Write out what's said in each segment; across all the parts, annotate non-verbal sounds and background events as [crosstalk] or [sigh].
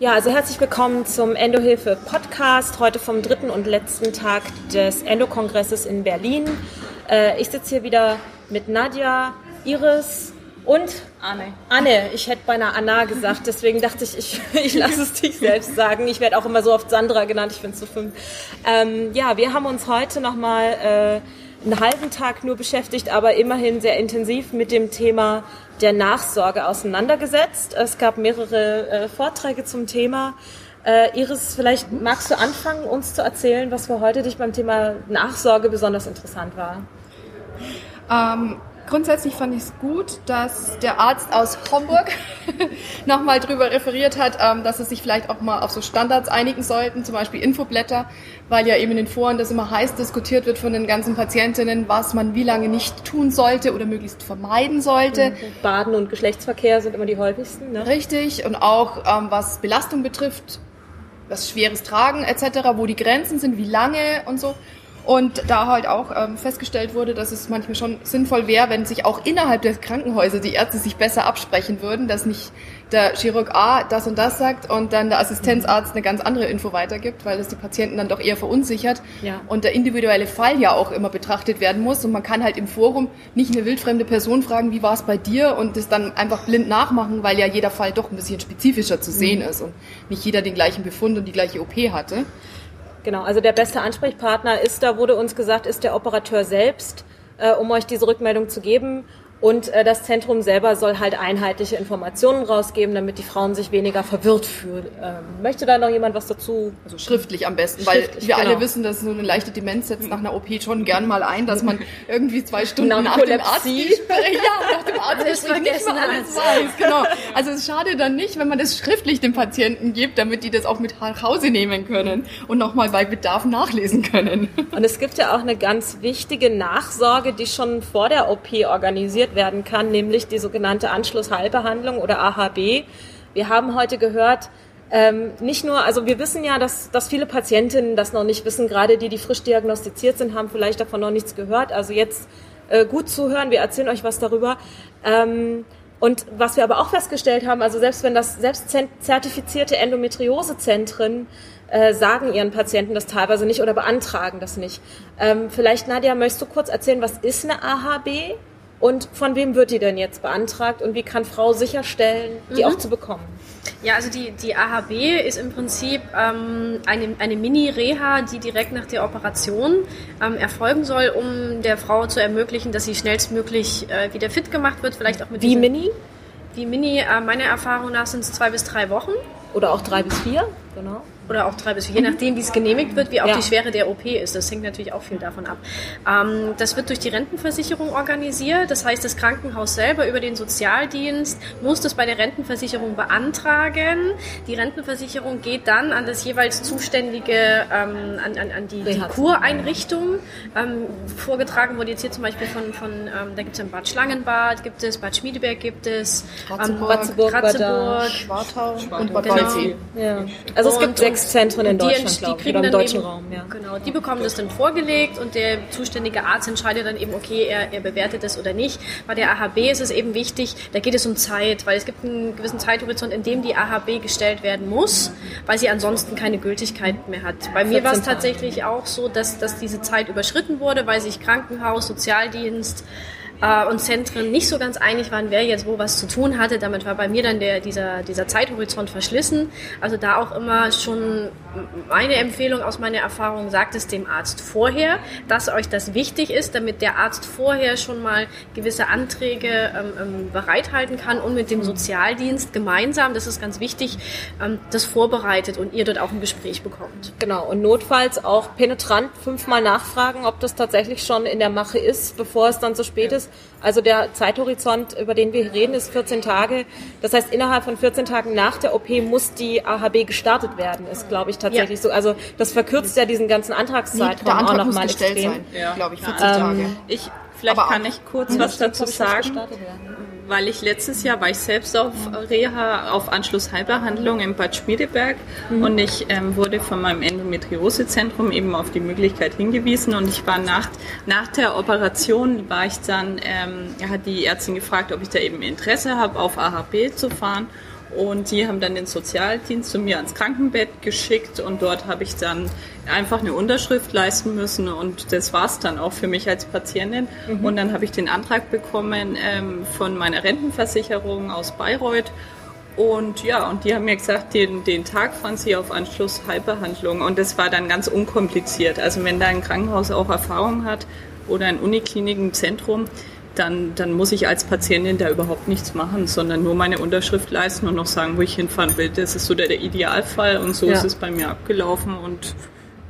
Ja, also herzlich willkommen zum Endohilfe Podcast, heute vom dritten und letzten Tag des Endo-Kongresses in Berlin. Äh, ich sitze hier wieder mit Nadja, Iris und Anne. Anne. Ich hätte beinahe Anna gesagt, deswegen dachte ich, ich, [laughs] ich lasse es dich selbst sagen. Ich werde auch immer so oft Sandra genannt, ich finde es so fünf. Ähm, ja, wir haben uns heute nochmal äh, einen halben Tag nur beschäftigt, aber immerhin sehr intensiv mit dem Thema der Nachsorge auseinandergesetzt. Es gab mehrere äh, Vorträge zum Thema. Äh, Iris, vielleicht magst du anfangen, uns zu erzählen, was für heute dich beim Thema Nachsorge besonders interessant war. Ähm, grundsätzlich fand ich es gut, dass der Arzt aus Homburg [laughs] nochmal drüber referiert hat, ähm, dass es sich vielleicht auch mal auf so Standards einigen sollten, zum Beispiel Infoblätter, weil ja eben in den Foren das immer heiß diskutiert wird von den ganzen Patientinnen, was man wie lange nicht tun sollte oder möglichst vermeiden sollte. Baden und Geschlechtsverkehr sind immer die häufigsten. Ne? Richtig, und auch ähm, was Belastung betrifft, was schweres Tragen etc., wo die Grenzen sind, wie lange und so. Und da halt auch ähm, festgestellt wurde, dass es manchmal schon sinnvoll wäre, wenn sich auch innerhalb der Krankenhäuser die Ärzte sich besser absprechen würden, dass nicht der Chirurg A das und das sagt und dann der Assistenzarzt eine ganz andere Info weitergibt, weil das die Patienten dann doch eher verunsichert Ja. und der individuelle Fall ja auch immer betrachtet werden muss und man kann halt im Forum nicht eine wildfremde Person fragen, wie war es bei dir und das dann einfach blind nachmachen, weil ja jeder Fall doch ein bisschen spezifischer zu sehen ist und nicht jeder den gleichen Befund und die gleiche OP hatte. Genau, also der beste Ansprechpartner ist, da wurde uns gesagt, ist der Operateur selbst, äh, um euch diese Rückmeldung zu geben. Und äh, das Zentrum selber soll halt einheitliche Informationen rausgeben, damit die Frauen sich weniger verwirrt fühlen. Ähm, möchte da noch jemand was dazu? Also schriftlich am besten, weil wir genau. alle wissen, dass so eine leichte Demenz setzt nach einer OP schon gern mal ein, dass man [laughs] irgendwie zwei Stunden nach dem Arzt [laughs] ja, nach dem Arzt Alles nicht mehr alles weiß. Genau. Also es schade dann nicht, wenn man das schriftlich den Patienten gibt, damit die das auch mit nach Hause nehmen können und nochmal bei Bedarf nachlesen können. Und es gibt ja auch eine ganz wichtige Nachsorge, die schon vor der OP organisiert werden kann, nämlich die sogenannte Anschlussheilbehandlung oder AHB. Wir haben heute gehört, ähm, nicht nur, also wir wissen ja, dass, dass viele Patientinnen das noch nicht wissen, gerade die, die frisch diagnostiziert sind, haben vielleicht davon noch nichts gehört. Also jetzt äh, gut zuhören, wir erzählen euch was darüber. Ähm, und was wir aber auch festgestellt haben, also selbst wenn das selbst zertifizierte Endometriosezentren äh, sagen ihren Patienten das teilweise nicht oder beantragen das nicht. Ähm, vielleicht, Nadja, möchtest du kurz erzählen, was ist eine AHB und von wem wird die denn jetzt beantragt und wie kann Frau sicherstellen, die auch zu bekommen? Ja, also die, die AHB ist im Prinzip ähm, eine, eine Mini-Reha, die direkt nach der Operation ähm, erfolgen soll, um der Frau zu ermöglichen, dass sie schnellstmöglich äh, wieder fit gemacht wird, vielleicht auch mit Wie Mini Wie Mini, äh, meiner Erfahrung nach sind es zwei bis drei Wochen oder auch drei bis vier? Genau. oder auch drei bis vier, je nachdem, wie es genehmigt wird, wie auch Ja. die Schwere der OP ist. Das hängt natürlich auch viel davon ab. Ähm, das wird durch die Rentenversicherung organisiert. Das heißt, das Krankenhaus selber über den Sozialdienst muss das bei der Rentenversicherung beantragen. Die Rentenversicherung geht dann an das jeweils zuständige, ähm, an, an, an die, die. Kureinrichtung. Ähm, vorgetragen wurde jetzt hier zum Beispiel von, von ähm, da gibt es ein Bad Schlangenbad, gibt es Bad Schmiedeberg, gibt es Ratzeburg, Ratzeburg, Bad Ratzeburg Schwartau und Bad Genau. Ja. Also es Und- gibt sechs Zentren in die, Deutschland, die ich, kriegen oder im deutschen eben, Raum. Ja. Genau, die bekommen das dann vorgelegt und der zuständige Arzt entscheidet dann eben, okay, er, er bewertet das oder nicht. Bei der AHB ist es eben wichtig, da geht es um Zeit, weil es gibt einen gewissen Zeithorizont, in dem die AHB gestellt werden muss, weil sie ansonsten keine Gültigkeit mehr hat. Bei mir war es 14 Tage. tatsächlich auch so, dass, dass diese Zeit überschritten wurde, weil sich Krankenhaus, Sozialdienst, äh, und Zentren nicht so ganz einig waren, wer jetzt wo was zu tun hatte. Damit war bei mir dann der, dieser, dieser Zeithorizont verschlissen. Also da auch immer schon meine Empfehlung aus meiner Erfahrung, sagt es dem Arzt vorher, dass euch das wichtig ist, damit der Arzt vorher schon mal gewisse Anträge ähm, ähm, bereithalten kann und mit dem Sozialdienst gemeinsam, das ist ganz wichtig, ähm, das vorbereitet und ihr dort auch ein Gespräch bekommt. Genau, und notfalls auch penetrant fünfmal nachfragen, ob das tatsächlich schon in der Mache ist, bevor es dann zu spät ist. Also der Zeithorizont, über den wir hier reden, ist 14 Tage. Das heißt, innerhalb von 14 Tagen nach der OP muss die AHB gestartet werden, ist, glaube ich, tatsächlich Ja. so. Also das verkürzt ja diesen ganzen Antragszeitraum Der auch Antrag muss nochmal extrem. sein, Ja. glaube ich, 40 Ähm, Tage. Ich, vielleicht Aber kann auch- ich kurz was dazu sagen, gestartet werden. Weil ich letztes Jahr war ich selbst auf Reha, auf Anschlussheilbehandlung in Bad Schmiedeberg. Und ich ähm, wurde von meinem Endometriosezentrum eben auf die Möglichkeit hingewiesen. Und ich war nach, nach der Operation war ich dann, ähm, hat die Ärztin gefragt, ob ich da eben Interesse habe, auf AHB zu fahren Und die haben dann den Sozialdienst zu mir ans Krankenbett geschickt und dort habe ich dann einfach eine Unterschrift leisten müssen und das war's dann auch für mich als Patientin. Mhm. Und dann habe ich den Antrag bekommen ähm, von meiner Rentenversicherung aus Bayreuth und ja, und die haben mir gesagt, den, den Tag fahren sie auf Anschluss Heilbehandlung. Und das war dann ganz unkompliziert. Also wenn da ein Krankenhaus auch Erfahrung hat oder ein Uniklinik, ein Zentrum, dann, dann muss ich als Patientin da überhaupt nichts machen, sondern nur meine Unterschrift leisten und noch sagen, wo ich hinfahren will. Das ist so der, der Idealfall und so ja. ist es bei mir abgelaufen und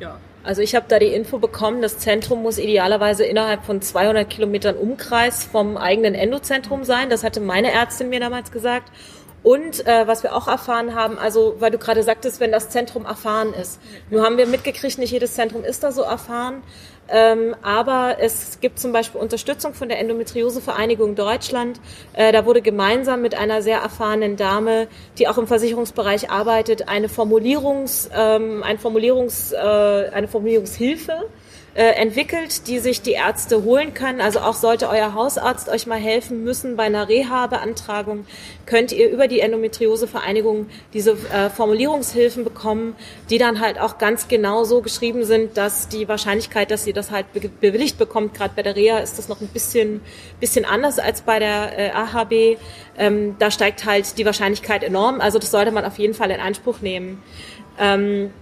ja. Also ich habe da die Info bekommen, das Zentrum muss idealerweise innerhalb von 200 Kilometern Umkreis vom eigenen Endozentrum sein. Das hatte meine Ärztin mir damals gesagt. Und äh, was wir auch erfahren haben, also weil du gerade sagtest, wenn das Zentrum erfahren ist. Nur haben wir mitgekriegt, nicht jedes Zentrum ist da so erfahren. Ähm, aber es gibt zum Beispiel Unterstützung von der Endometriosevereinigung Deutschland. Äh, da wurde gemeinsam mit einer sehr erfahrenen Dame, die auch im Versicherungsbereich arbeitet, eine Formulierungs, ähm, ein Formulierungs, äh, eine Formulierungshilfe äh, entwickelt, die sich die Ärzte holen können. Also auch sollte euer Hausarzt euch mal helfen müssen bei einer Reha-Beantragung, könnt ihr über die Endometriosevereinigung diese äh, Formulierungshilfen bekommen, die dann halt auch ganz genau so geschrieben sind, dass die Wahrscheinlichkeit, dass ihr das halt be bewilligt bekommt, gerade bei der Reha ist das noch ein bisschen, bisschen anders als bei der äh, AHB. Ähm, da steigt halt die Wahrscheinlichkeit enorm. Also das sollte man auf jeden Fall in Anspruch nehmen. Ähm,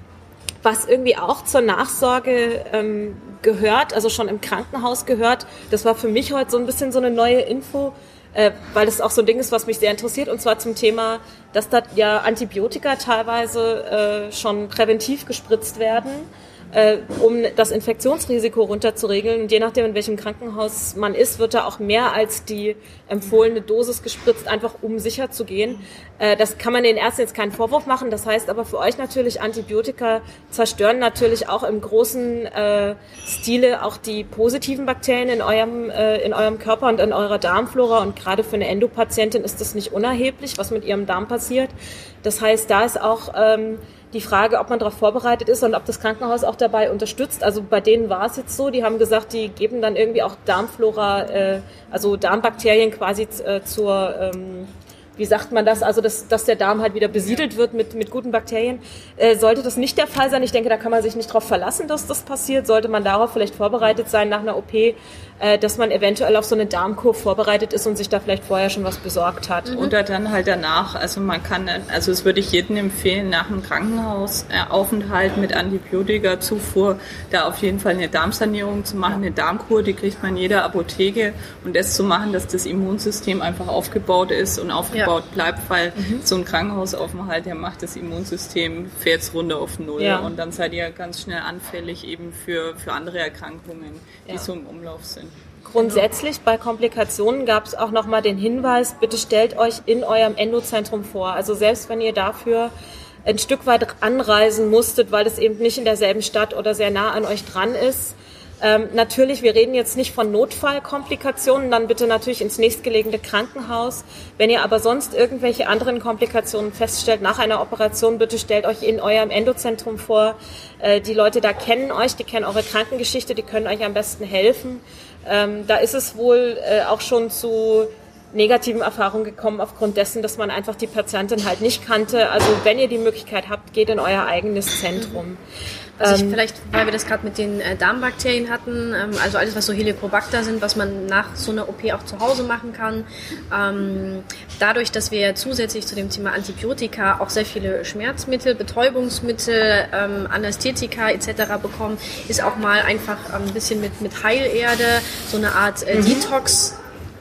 was irgendwie auch zur Nachsorge ähm, gehört, also schon im Krankenhaus gehört. Das war für mich heute so ein bisschen so eine neue Info, äh, weil das auch so ein Ding ist, was mich sehr interessiert, und zwar zum Thema, dass da ja Antibiotika teilweise äh, schon präventiv gespritzt werden äh, um das Infektionsrisiko runterzuregeln. Und je nachdem, in welchem Krankenhaus man ist, wird da auch mehr als die empfohlene Dosis gespritzt, einfach um sicher zu gehen. Äh, das kann man den Ärzten jetzt keinen Vorwurf machen. Das heißt aber für euch natürlich, Antibiotika zerstören natürlich auch im großen äh, Stile auch die positiven Bakterien in eurem, äh, in eurem Körper und in eurer Darmflora. Und gerade für eine Endopatientin ist das nicht unerheblich, was mit ihrem Darm passiert. Das heißt, da ist auch ähm, die Frage, ob man darauf vorbereitet ist und ob das Krankenhaus auch dabei unterstützt. Also bei denen war es jetzt so, die haben gesagt, die geben dann irgendwie auch Darmflora, äh, also Darmbakterien quasi äh, zur ähm, wie sagt man das, also dass, dass der Darm halt wieder besiedelt wird mit, mit guten Bakterien. Äh, sollte das nicht der Fall sein, ich denke, da kann man sich nicht darauf verlassen, dass das passiert, sollte man darauf vielleicht vorbereitet sein nach einer OP, äh, dass man eventuell auf so eine Darmkur vorbereitet ist und sich da vielleicht vorher schon was besorgt hat. Mhm. Oder dann halt danach, also man kann, also es würde ich jedem empfehlen, nach einem Krankenhausaufenthalt mit Antibiotika-Zufuhr da auf jeden Fall eine Darmsanierung zu machen, eine Darmkur, die kriegt man in jeder Apotheke und das zu machen, dass das Immunsystem einfach aufgebaut ist und aufgebaut ja bleibt, weil mhm. so ein Krankenhausaufenthalt, der macht das Immunsystem, fährt es runter auf Null ja. und dann seid ihr ganz schnell anfällig eben für, für andere Erkrankungen, die ja. so im Umlauf sind. Grundsätzlich bei Komplikationen gab es auch nochmal den Hinweis, bitte stellt euch in eurem Endozentrum vor. Also selbst wenn ihr dafür ein Stück weit anreisen musstet, weil es eben nicht in derselben Stadt oder sehr nah an euch dran ist, ähm, natürlich, wir reden jetzt nicht von Notfallkomplikationen, dann bitte natürlich ins nächstgelegene Krankenhaus. Wenn ihr aber sonst irgendwelche anderen Komplikationen feststellt nach einer Operation, bitte stellt euch in eurem Endozentrum vor. Äh, die Leute da kennen euch, die kennen eure Krankengeschichte, die können euch am besten helfen. Ähm, da ist es wohl äh, auch schon zu negativen Erfahrungen gekommen aufgrund dessen, dass man einfach die Patientin halt nicht kannte. Also wenn ihr die Möglichkeit habt, geht in euer eigenes Zentrum. Also ich, vielleicht, weil wir das gerade mit den äh, Darmbakterien hatten, ähm, also alles, was so Helicobacter sind, was man nach so einer OP auch zu Hause machen kann. Ähm, dadurch, dass wir zusätzlich zu dem Thema Antibiotika auch sehr viele Schmerzmittel, Betäubungsmittel, ähm, Anästhetika etc. bekommen, ist auch mal einfach ein bisschen mit, mit Heilerde so eine Art äh, mhm. Detox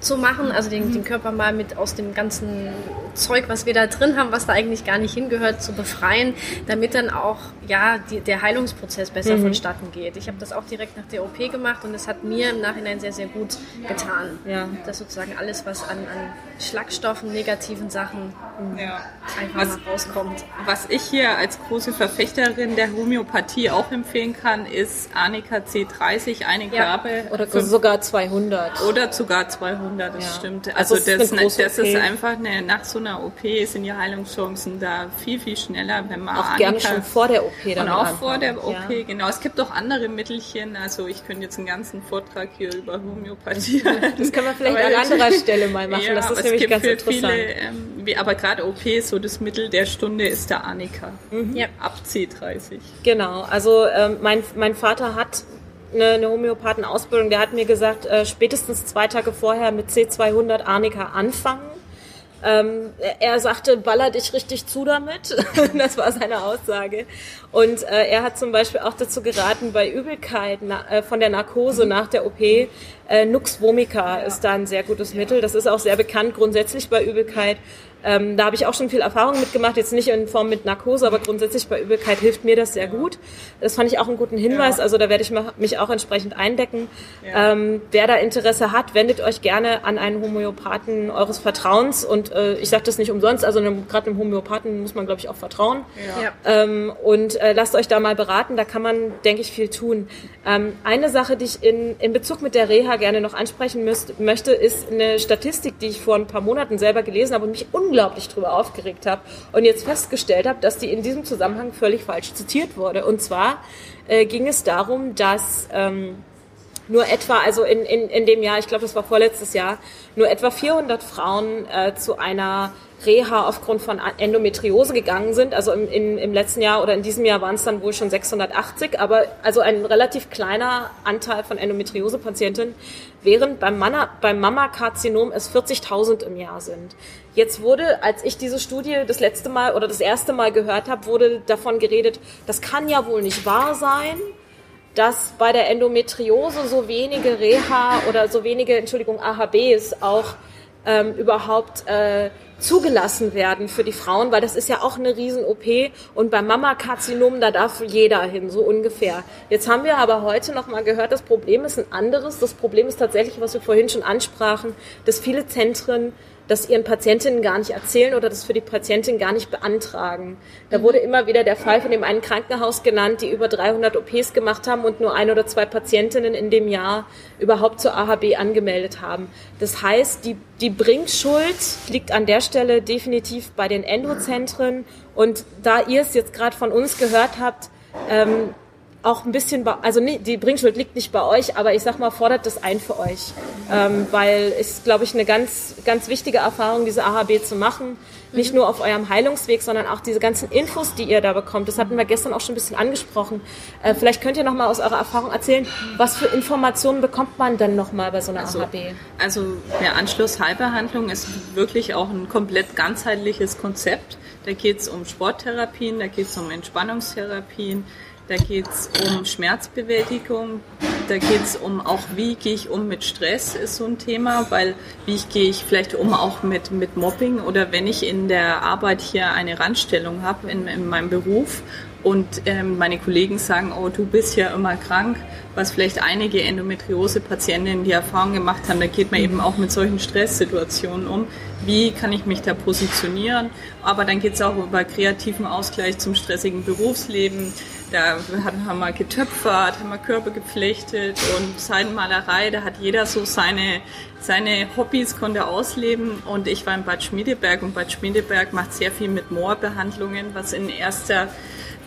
zu machen, also den, den Körper mal mit aus dem ganzen Zeug, was wir da drin haben, was da eigentlich gar nicht hingehört, zu befreien, damit dann auch ja die, der Heilungsprozess besser mhm. vonstatten geht. Ich habe das auch direkt nach der OP gemacht und es hat mir im Nachhinein sehr sehr gut getan, ja. dass sozusagen alles, was an, an Schlagstoffen, negativen Sachen ja. einfach was, mal rauskommt. Was ich hier als große Verfechterin der Homöopathie auch empfehlen kann, ist Anika C30, eine Gabe. Oder sogar 200. Oder sogar 200 runter, das Ja. stimmt. Also Also, ist das, große das ist einfach eine, nach so einer OP sind die Heilungschancen da viel, viel schneller, wenn man Auch gerne schon vor der OP dann Und auch anfangen. vor der OP, Ja. genau. Es gibt auch andere Mittelchen. Also ich könnte jetzt einen ganzen Vortrag hier über Homöopathie. [laughs] Das können wir vielleicht Aber an anderer [laughs] Stelle mal machen. Ja, das aber ist es nämlich gibt ganz interessant. viele, ähm, wie, aber gerade OP, so das Mittel der Stunde ist der Arnika. Ja. Ab C30. Genau, also ähm, mein, mein Vater hat eine, eine Homöopathen-Ausbildung, der hat mir gesagt, äh, spätestens zwei Tage vorher mit C200 Arnika anfangen. Ähm, er- sagte, baller dich richtig zu damit. [laughs] das war seine Aussage. Und äh, er hat zum Beispiel auch dazu geraten, bei Übelkeit na, äh, von der Narkose nach der OP, äh, Nux vomica ist da ein sehr gutes Mittel. Das ist auch sehr bekannt grundsätzlich bei Übelkeit. Ähm, da habe ich auch schon viel Erfahrung mitgemacht, jetzt nicht in Form mit Narkose, aber grundsätzlich bei Übelkeit hilft mir das sehr gut. Das fand ich auch einen guten Hinweis, Ja. also da werde ich mich auch entsprechend eindecken. Ja. Ähm, wer da Interesse hat, wendet euch gerne an einen Homöopathen eures Vertrauens und äh, ich sage das nicht umsonst, also gerade einem Homöopathen muss man, glaube ich, auch vertrauen. Ja. Ähm, und äh, lasst euch da mal beraten, da kann man, denke ich, viel tun. Ähm, eine Sache, die ich in, in Bezug mit der Reha gerne noch ansprechen müsst, möchte, ist eine Statistik, die ich vor ein paar Monaten selber gelesen habe und mich unglaublich drüber aufgeregt habe und jetzt festgestellt habe, dass die in diesem Zusammenhang völlig falsch zitiert wurde. Und zwar äh, ging es darum, dass ähm, nur etwa, also in, in, in dem Jahr, ich glaube, das war vorletztes Jahr, nur etwa 400 Frauen äh, zu einer Reha aufgrund von Endometriose gegangen sind. Also im, in, im letzten Jahr oder in diesem Jahr waren es dann wohl schon 680, aber also ein relativ kleiner Anteil von Endometriose-Patientinnen, während beim, Manna, beim Mammakarzinom es 40.000 im Jahr sind. Jetzt wurde, als ich diese Studie das letzte Mal oder das erste Mal gehört habe, wurde davon geredet, das kann ja wohl nicht wahr sein dass bei der Endometriose so wenige Reha oder so wenige, Entschuldigung, AHBs auch ähm, überhaupt äh, zugelassen werden für die Frauen, weil das ist ja auch eine Riesen-OP und beim Mammakarzinom, da darf jeder hin, so ungefähr. Jetzt haben wir aber heute noch mal gehört, das Problem ist ein anderes. Das Problem ist tatsächlich, was wir vorhin schon ansprachen, dass viele Zentren das ihren Patientinnen gar nicht erzählen oder das für die Patientin gar nicht beantragen. Da wurde immer wieder der Fall von dem einen Krankenhaus genannt, die über 300 OPs gemacht haben und nur ein oder zwei Patientinnen in dem Jahr überhaupt zur AHB angemeldet haben. Das heißt, die, die Bringschuld liegt an der Stelle definitiv bei den Endozentren. Und da ihr es jetzt gerade von uns gehört habt, ähm, auch ein bisschen, bei, also nee, die Bringschuld liegt nicht bei euch, aber ich sag mal, fordert das ein für euch, ähm, weil es, glaube ich, eine ganz, ganz wichtige Erfahrung, diese AHB zu machen, nicht nur auf eurem Heilungsweg, sondern auch diese ganzen Infos, die ihr da bekommt. Das hatten wir gestern auch schon ein bisschen angesprochen. Äh, vielleicht könnt ihr noch mal aus eurer Erfahrung erzählen, was für Informationen bekommt man dann noch mal bei so einer Also, AHB? also der Anschluss-Heilbehandlung ist wirklich auch ein komplett ganzheitliches Konzept. Da geht es um Sporttherapien, da geht es um Entspannungstherapien, da geht es um Schmerzbewältigung, da geht es um auch, wie gehe ich um mit Stress, ist so ein Thema, weil wie gehe ich vielleicht um auch mit, mit Mobbing oder wenn ich in der Arbeit hier eine Randstellung habe in, in meinem Beruf und ähm, meine Kollegen sagen, oh, du bist ja immer krank, was vielleicht einige Endometriose-Patientinnen die Erfahrung gemacht haben, da geht man eben auch mit solchen Stresssituationen um. Wie kann ich mich da positionieren? Aber dann geht es auch über kreativen Ausgleich zum stressigen Berufsleben. Da haben wir getöpfert, haben wir Körper geflechtet und Seidenmalerei. Da hat jeder so seine, seine Hobbys, konnte ausleben. Und ich war in Bad Schmiedeberg und Bad Schmiedeberg macht sehr viel mit Moorbehandlungen, was in erster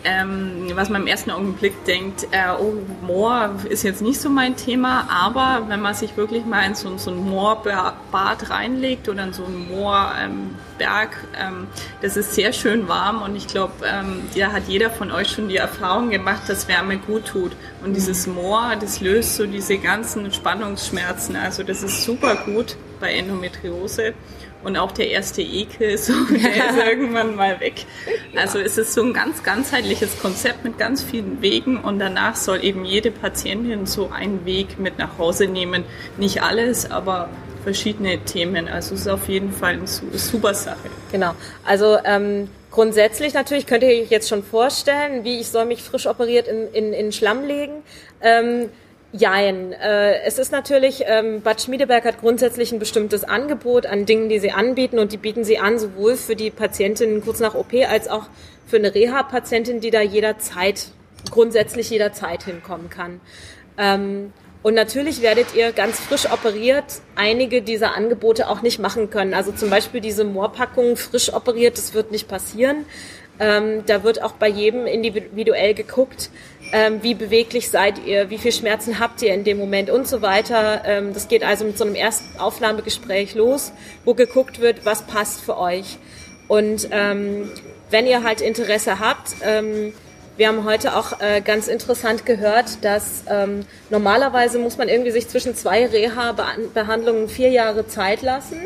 ähm, was man im ersten Augenblick denkt, äh, oh, Moor ist jetzt nicht so mein Thema, aber wenn man sich wirklich mal in so, so ein Moorbad reinlegt oder in so einen Moorberg, ähm, das ist sehr schön warm und ich glaube, ähm, ja, hat jeder von euch schon die Erfahrung gemacht, dass Wärme gut tut. Und dieses Moor, das löst so diese ganzen Spannungsschmerzen, also das ist super gut bei Endometriose. Und auch der erste Ekel, [laughs] so, der ist [laughs] irgendwann mal weg. Also es ist so ein ganz ganzheitliches Konzept mit ganz vielen Wegen und danach soll eben jede Patientin so einen Weg mit nach Hause nehmen. Nicht alles, aber verschiedene Themen. Also es ist auf jeden Fall eine super Sache. Genau. Also ähm, grundsätzlich natürlich könnt ihr euch jetzt schon vorstellen, wie ich soll mich frisch operiert in, in, in Schlamm legen. Ähm, Jein. Äh, es ist natürlich, ähm, Bad Schmiedeberg hat grundsätzlich ein bestimmtes Angebot an Dingen, die sie anbieten und die bieten sie an, sowohl für die Patientin kurz nach OP als auch für eine Reha-Patientin, die da jederzeit, grundsätzlich jederzeit hinkommen kann. Ähm, Und natürlich werdet ihr ganz frisch operiert einige dieser Angebote auch nicht machen können. Also zum Beispiel diese Moorpackung frisch operiert, das wird nicht passieren. Ähm, da wird auch bei jedem individuell geguckt, ähm, wie beweglich seid ihr, wie viel Schmerzen habt ihr in dem Moment und so weiter. Ähm, das geht also mit so einem ersten Aufnahmegespräch los, wo geguckt wird, was passt für euch. Und ähm, wenn ihr halt Interesse habt, ähm, wir haben heute auch äh, ganz interessant gehört, dass ähm, normalerweise muss man irgendwie sich zwischen zwei Reha-Behandlungen vier Jahre Zeit lassen.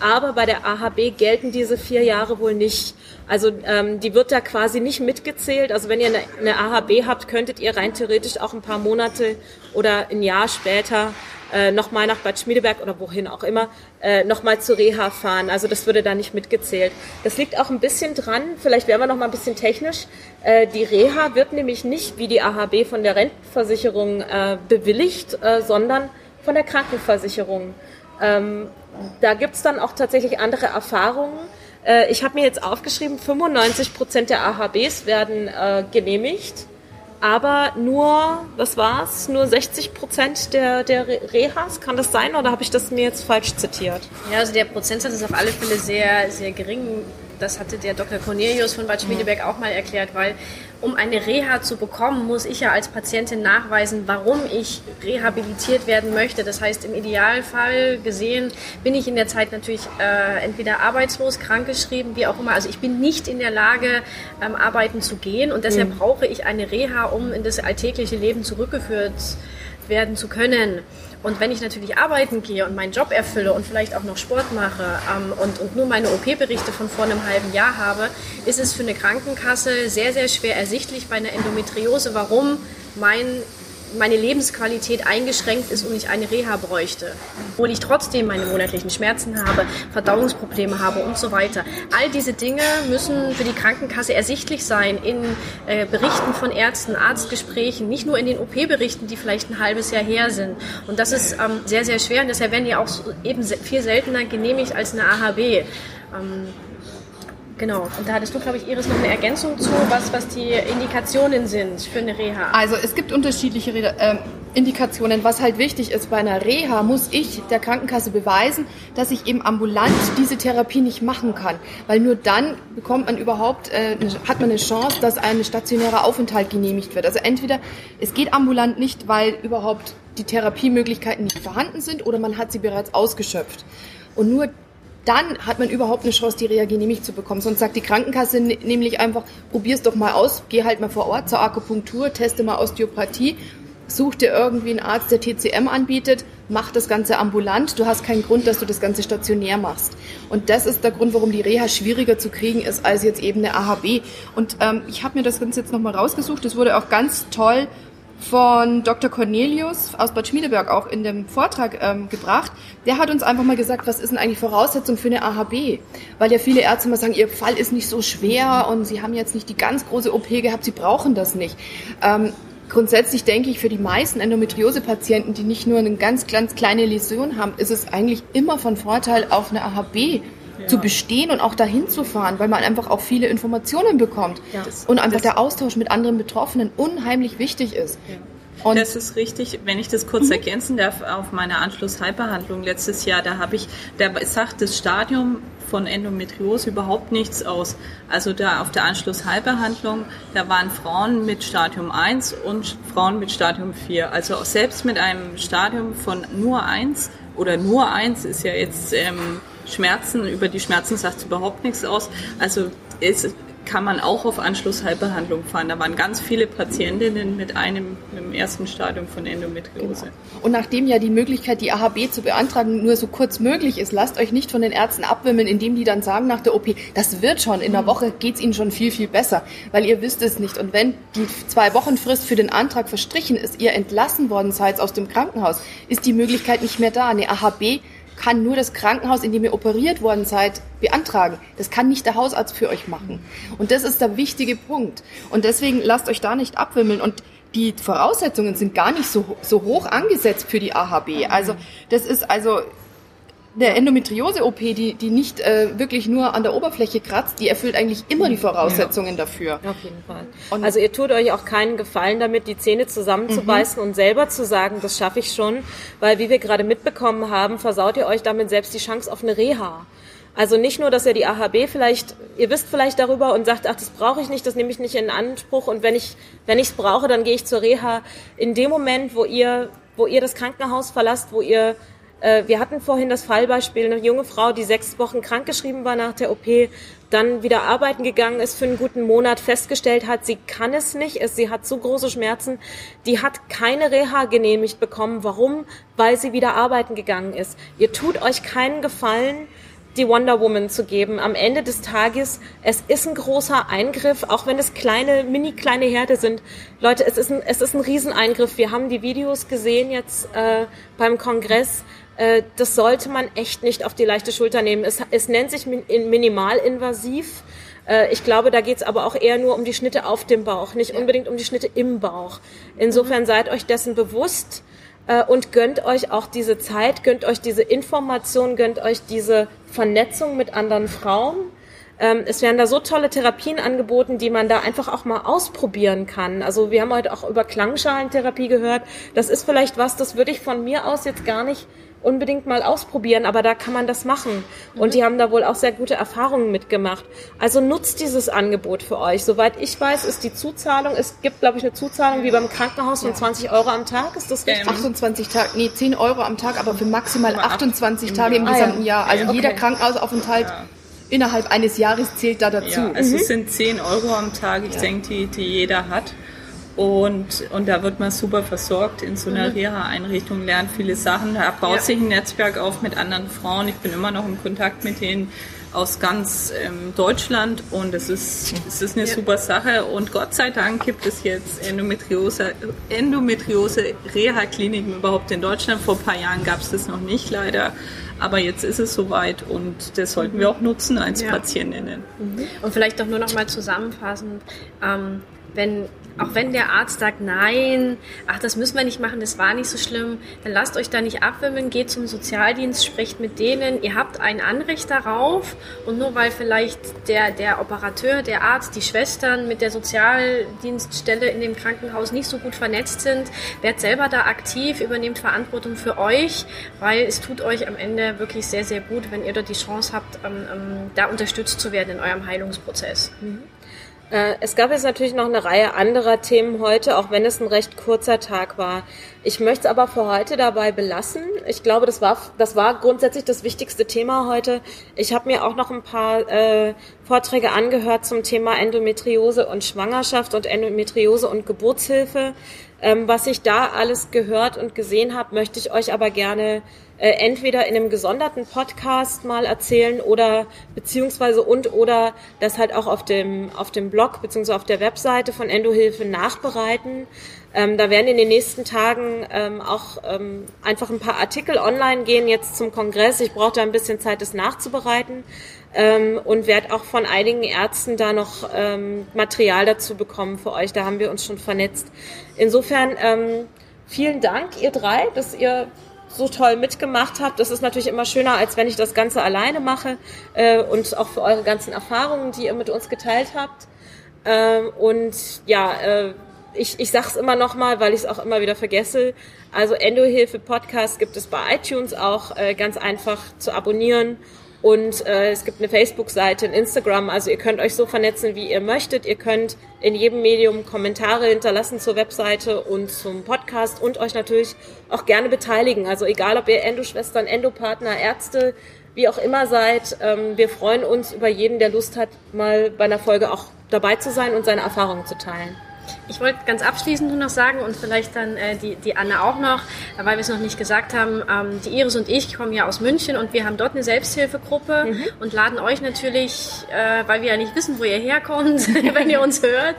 Aber bei der AHB gelten diese vier Jahre wohl nicht. Also ähm, die wird da quasi nicht mitgezählt. Also wenn ihr eine, eine AHB habt, könntet ihr rein theoretisch auch ein paar Monate oder ein Jahr später äh, nochmal nach Bad Schmiedeberg oder wohin auch immer, äh, nochmal zur Reha fahren. Also das würde da nicht mitgezählt. Das liegt auch ein bisschen dran, vielleicht werden wir nochmal ein bisschen technisch. Äh, die Reha wird nämlich nicht wie die AHB von der Rentenversicherung äh, bewilligt, äh, sondern von der Krankenversicherung. Ähm, da gibt's dann auch tatsächlich andere Erfahrungen. Äh, ich habe mir jetzt aufgeschrieben, 95 Prozent der AHBs werden äh, genehmigt aber nur, was war's, nur 60 Prozent der, der Rehas, kann das sein oder habe ich das mir jetzt falsch zitiert? Ja, also der Prozentsatz ist auf alle Fälle sehr, sehr gering. Das hatte der Dr. Cornelius von Bad Schmiedeberg auch mal erklärt, weil um eine Reha zu bekommen, muss ich ja als Patientin nachweisen, warum ich rehabilitiert werden möchte. Das heißt, im Idealfall gesehen bin ich in der Zeit natürlich äh, entweder arbeitslos, krankgeschrieben, wie auch immer. Also ich bin nicht in der Lage, ähm, arbeiten zu gehen und deshalb mhm. brauche ich eine Reha, um in das alltägliche Leben zurückgeführt werden zu können. Und wenn ich natürlich arbeiten gehe und meinen Job erfülle und vielleicht auch noch Sport mache ähm, und, und nur meine OP-Berichte von vor einem halben Jahr habe, ist es für eine Krankenkasse sehr, sehr schwer ersichtlich bei einer Endometriose, warum mein meine Lebensqualität eingeschränkt ist und ich eine Reha bräuchte, obwohl ich trotzdem meine monatlichen Schmerzen habe, Verdauungsprobleme habe und so weiter. All diese Dinge müssen für die Krankenkasse ersichtlich sein in äh, Berichten von Ärzten, Arztgesprächen, nicht nur in den OP-Berichten, die vielleicht ein halbes Jahr her sind. Und das ist ähm, sehr, sehr schwer und deshalb werden die auch eben viel seltener genehmigt als eine AHB. Ähm, Genau. Und da hattest du, glaube ich, Iris, noch eine Ergänzung zu, was, was die Indikationen sind für eine Reha. Also es gibt unterschiedliche äh, Indikationen. Was halt wichtig ist, bei einer Reha muss ich der Krankenkasse beweisen, dass ich eben ambulant diese Therapie nicht machen kann. Weil nur dann bekommt man überhaupt, äh, hat man eine Chance, dass ein stationärer Aufenthalt genehmigt wird. Also entweder es geht ambulant nicht, weil überhaupt die Therapiemöglichkeiten nicht vorhanden sind oder man hat sie bereits ausgeschöpft. Und nur dann hat man überhaupt eine Chance, die Reha genehmigt zu bekommen. Sonst sagt die Krankenkasse nämlich einfach, probier's doch mal aus, geh halt mal vor Ort zur Akupunktur, teste mal Osteopathie, such dir irgendwie einen Arzt, der TCM anbietet, mach das Ganze ambulant. Du hast keinen Grund, dass du das Ganze stationär machst. Und das ist der Grund, warum die Reha schwieriger zu kriegen ist als jetzt eben eine AHB. Und ähm, ich habe mir das Ganze jetzt nochmal rausgesucht. Das wurde auch ganz toll von Dr. Cornelius aus Bad Schmiedeberg auch in dem Vortrag ähm, gebracht. Der hat uns einfach mal gesagt, was ist denn eigentlich Voraussetzung für eine AHB? Weil ja viele Ärzte immer sagen, ihr Fall ist nicht so schwer und sie haben jetzt nicht die ganz große OP gehabt, sie brauchen das nicht. Ähm, grundsätzlich denke ich, für die meisten Endometriose-Patienten, die nicht nur eine ganz, ganz kleine Läsion haben, ist es eigentlich immer von Vorteil, auf eine AHB zu bestehen und auch dahin zu fahren, weil man einfach auch viele Informationen bekommt. Ja. und einfach der Austausch mit anderen Betroffenen unheimlich wichtig ist. Ja. Und das ist richtig, wenn ich das kurz mhm. ergänzen darf, auf meiner Anschlussheilbehandlung letztes Jahr, da habe ich, da sagt das Stadium von Endometriose überhaupt nichts aus. Also da auf der Anschlussheilbehandlung, da waren Frauen mit Stadium 1 und Frauen mit Stadium 4. Also selbst mit einem Stadium von nur 1 oder nur 1 ist ja jetzt ähm, Schmerzen, über die Schmerzen sagt es überhaupt nichts aus. Also es kann man auch auf Anschlussheilbehandlung fahren. Da waren ganz viele Patientinnen mit einem im ersten Stadium von Endometriose. Genau. Und nachdem ja die Möglichkeit, die AHB zu beantragen, nur so kurz möglich ist, lasst euch nicht von den Ärzten abwimmeln, indem die dann sagen nach der OP, das wird schon, in der mhm. Woche geht es ihnen schon viel, viel besser, weil ihr wisst es nicht. Und wenn die zwei Wochen Frist für den Antrag verstrichen ist, ihr entlassen worden seid aus dem Krankenhaus, ist die Möglichkeit nicht mehr da. Eine AHB kann nur das Krankenhaus, in dem ihr operiert worden seid, beantragen. Das kann nicht der Hausarzt für euch machen. Und das ist der wichtige Punkt. Und deswegen lasst euch da nicht abwimmeln. Und die Voraussetzungen sind gar nicht so, so hoch angesetzt für die AHB. Also das ist also der Endometriose-OP, die, die nicht äh, wirklich nur an der Oberfläche kratzt, die erfüllt eigentlich immer die Voraussetzungen ja. dafür. Auf jeden Fall. Und also ihr tut euch auch keinen Gefallen damit, die Zähne zusammenzubeißen mhm. und selber zu sagen, das schaffe ich schon, weil wie wir gerade mitbekommen haben, versaut ihr euch damit selbst die Chance auf eine Reha. Also nicht nur, dass ihr die AHB vielleicht, ihr wisst vielleicht darüber und sagt, ach, das brauche ich nicht, das nehme ich nicht in Anspruch und wenn ich wenn ich es brauche, dann gehe ich zur Reha. In dem Moment, wo ihr wo ihr das Krankenhaus verlasst, wo ihr wir hatten vorhin das Fallbeispiel, eine junge Frau, die sechs Wochen krankgeschrieben war nach der OP, dann wieder arbeiten gegangen ist für einen guten Monat, festgestellt hat, sie kann es nicht, sie hat so große Schmerzen, die hat keine Reha genehmigt bekommen. Warum? Weil sie wieder arbeiten gegangen ist. Ihr tut euch keinen Gefallen, die Wonder Woman zu geben. Am Ende des Tages, es ist ein großer Eingriff, auch wenn es kleine, mini kleine Herde sind. Leute, es ist ein, es ist ein Rieseneingriff. Wir haben die Videos gesehen jetzt äh, beim Kongress. Äh, das sollte man echt nicht auf die leichte Schulter nehmen. Es, es nennt sich minimalinvasiv. Äh, ich glaube, da geht es aber auch eher nur um die Schnitte auf dem Bauch, nicht unbedingt um die Schnitte im Bauch. Insofern seid euch dessen bewusst äh, und gönnt euch auch diese Zeit, gönnt euch diese Information, gönnt euch diese Vernetzung mit anderen Frauen. Ähm, es werden da so tolle Therapien angeboten, die man da einfach auch mal ausprobieren kann. Also wir haben heute auch über Klangschalentherapie gehört. Das ist vielleicht was, das würde ich von mir aus jetzt gar nicht unbedingt mal ausprobieren, aber da kann man das machen. Und mhm. die haben da wohl auch sehr gute Erfahrungen mitgemacht. Also nutzt dieses Angebot für euch. Soweit ich weiß, ist die Zuzahlung, es gibt, glaube ich, eine Zuzahlung wie beim Krankenhaus von 20 Euro am Tag. Ist das richtig? 28 Tage, nee, 10 Euro am Tag, aber für maximal 28 Tage im gesamten Jahr. Also okay. jeder Krankenhausaufenthalt ja. innerhalb eines Jahres zählt da dazu. Ja, also mhm. es sind 10 Euro am Tag, ich ja. denke, die, die jeder hat. Und, und da wird man super versorgt in so einer mhm. Reha-Einrichtung, lernt viele Sachen. Da baut ja. sich ein Netzwerk auf mit anderen Frauen. Ich bin immer noch im Kontakt mit denen aus ganz ähm, Deutschland und es ist, es ist eine ja. super Sache. Und Gott sei Dank gibt es jetzt Endometriose, Endometriose Reha-Kliniken überhaupt in Deutschland. Vor ein paar Jahren gab es das noch nicht leider. Aber jetzt ist es soweit und das sollten wir auch nutzen als ja. Patientinnen. Mhm. Und vielleicht doch nur noch mal zusammenfassen, ähm, wenn auch wenn der Arzt sagt, nein, ach, das müssen wir nicht machen, das war nicht so schlimm, dann lasst euch da nicht abwimmeln, geht zum Sozialdienst, sprecht mit denen, ihr habt ein Anrecht darauf und nur weil vielleicht der, der Operateur, der Arzt, die Schwestern mit der Sozialdienststelle in dem Krankenhaus nicht so gut vernetzt sind, werdet selber da aktiv, übernehmt Verantwortung für euch, weil es tut euch am Ende wirklich sehr, sehr gut, wenn ihr dort die Chance habt, ähm, ähm, da unterstützt zu werden in eurem Heilungsprozess. Mhm. Äh, es gab jetzt natürlich noch eine Reihe anderer Themen heute, auch wenn es ein recht kurzer Tag war. Ich möchte es aber für heute dabei belassen. Ich glaube, das war, das war grundsätzlich das wichtigste Thema heute. Ich habe mir auch noch ein paar äh, Vorträge angehört zum Thema Endometriose und Schwangerschaft und Endometriose und Geburtshilfe. Ähm, was ich da alles gehört und gesehen habe, möchte ich euch aber gerne äh, entweder in einem gesonderten Podcast mal erzählen oder beziehungsweise und oder das halt auch auf dem auf dem Blog beziehungsweise auf der Webseite von Endohilfe nachbereiten. Ähm, da werden in den nächsten Tagen ähm, auch ähm, einfach ein paar Artikel online gehen jetzt zum Kongress. Ich brauche da ein bisschen Zeit, das nachzubereiten ähm, und werde auch von einigen Ärzten da noch ähm, Material dazu bekommen für euch. Da haben wir uns schon vernetzt. Insofern ähm, vielen Dank, ihr drei, dass ihr so toll mitgemacht habt. Das ist natürlich immer schöner, als wenn ich das Ganze alleine mache äh, und auch für eure ganzen Erfahrungen, die ihr mit uns geteilt habt. Ähm, und ja, äh, ich, ich sage es immer nochmal, weil ich es auch immer wieder vergesse. Also Endohilfe Podcast gibt es bei iTunes auch äh, ganz einfach zu abonnieren und äh, es gibt eine Facebook-Seite, ein Instagram. Also ihr könnt euch so vernetzen, wie ihr möchtet. Ihr könnt in jedem Medium Kommentare hinterlassen zur Webseite und zum Podcast und euch natürlich auch gerne beteiligen. Also egal, ob ihr Endoschwestern, Endopartner, Ärzte, wie auch immer seid. Ähm, wir freuen uns über jeden, der Lust hat, mal bei einer Folge auch dabei zu sein und seine Erfahrungen zu teilen. Ich wollte ganz abschließend nur noch sagen und vielleicht dann äh, die, die Anne auch noch, weil wir es noch nicht gesagt haben, ähm, die Iris und ich kommen ja aus München und wir haben dort eine Selbsthilfegruppe mhm. und laden euch natürlich, äh, weil wir ja nicht wissen, wo ihr herkommt, [laughs] wenn ihr uns hört,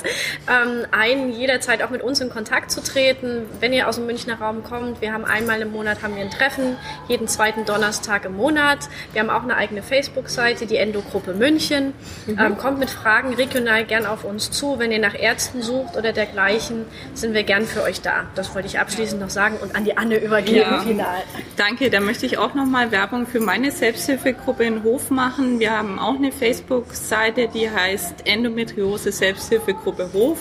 ähm, ein, jederzeit auch mit uns in Kontakt zu treten, wenn ihr aus dem Münchner Raum kommt. Wir haben einmal im Monat haben wir ein Treffen, jeden zweiten Donnerstag im Monat. Wir haben auch eine eigene Facebook-Seite, die Endo-Gruppe München. Mhm. Ähm, kommt mit Fragen regional gern auf uns zu, wenn ihr nach Ärzten sucht oder dergleichen, sind wir gern für euch da. Das wollte ich abschließend noch sagen und an die Anne übergeben. Ja. Final. Danke, da möchte ich auch nochmal Werbung für meine Selbsthilfegruppe in Hof machen. Wir haben auch eine Facebook-Seite, die heißt Endometriose Selbsthilfegruppe Hof.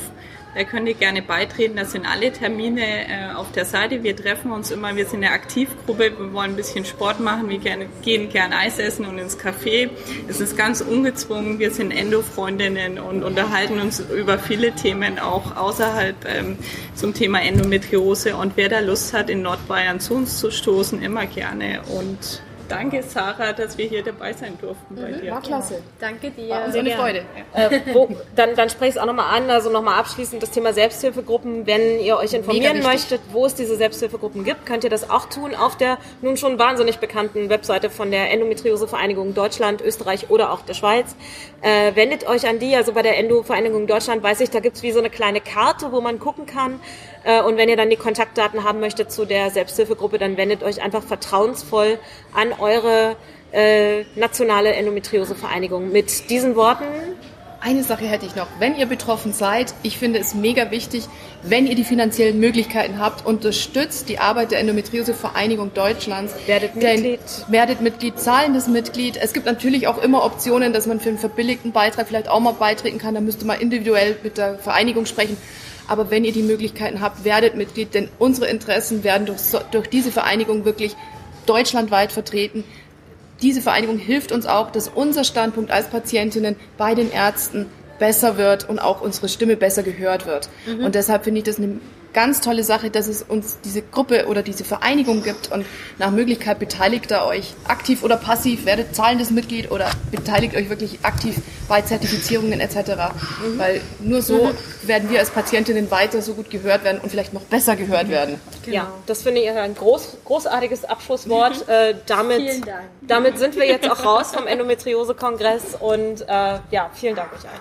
Da könnt ihr gerne beitreten. Das sind alle Termine äh, auf der Seite. Wir treffen uns immer. Wir sind eine Aktivgruppe. Wir wollen ein bisschen Sport machen. Wir gerne, gehen gern Eis essen und ins Café. Es ist ganz ungezwungen. Wir sind Endo-Freundinnen und unterhalten uns über viele Themen auch außerhalb ähm, zum Thema Endometriose. Und wer da Lust hat, in Nordbayern zu uns zu stoßen, immer gerne. Und Danke, Sarah, dass wir hier dabei sein durften bei mhm, dir. War klasse. Danke dir. War sehr eine Freude. Äh, wo, dann, dann spreche ich es auch nochmal an, also nochmal abschließend das Thema Selbsthilfegruppen. Wenn ihr euch informieren möchtet, wo es diese Selbsthilfegruppen gibt, könnt ihr das auch tun auf der nun schon wahnsinnig bekannten Webseite von der Endometriose-Vereinigung Deutschland, Österreich oder auch der Schweiz. Äh, wendet euch an die, also bei der Endo-Vereinigung Deutschland weiß ich, da gibt es wie so eine kleine Karte, wo man gucken kann, und wenn ihr dann die Kontaktdaten haben möchtet zu der Selbsthilfegruppe, dann wendet euch einfach vertrauensvoll an eure äh, nationale Endometriose-Vereinigung. Mit diesen Worten eine Sache hätte ich noch. Wenn ihr betroffen seid, ich finde es mega wichtig, wenn ihr die finanziellen Möglichkeiten habt, unterstützt die Arbeit der Endometriose-Vereinigung Deutschlands. Werdet Mitglied. Werdet Mitglied, zahlendes Mitglied. Es gibt natürlich auch immer Optionen, dass man für einen verbilligten Beitrag vielleicht auch mal beitreten kann. Da müsste man individuell mit der Vereinigung sprechen. Aber wenn ihr die Möglichkeiten habt, werdet Mitglied, denn unsere Interessen werden durch, durch diese Vereinigung wirklich deutschlandweit vertreten. Diese Vereinigung hilft uns auch, dass unser Standpunkt als Patientinnen bei den Ärzten besser wird und auch unsere Stimme besser gehört wird. Mhm. Und deshalb finde ich das eine ganz tolle Sache, dass es uns diese Gruppe oder diese Vereinigung gibt und nach Möglichkeit beteiligt ihr euch aktiv oder passiv, werdet zahlendes Mitglied oder beteiligt euch wirklich aktiv bei Zertifizierungen etc. Mhm. Weil nur so mhm. werden wir als Patientinnen weiter so gut gehört werden und vielleicht noch besser gehört werden. Genau. Ja, das finde ich ein groß, großartiges Abschlusswort. [laughs] Äh, damit, damit sind wir jetzt auch raus vom Endometriose-Kongress und äh, ja, vielen Dank euch allen.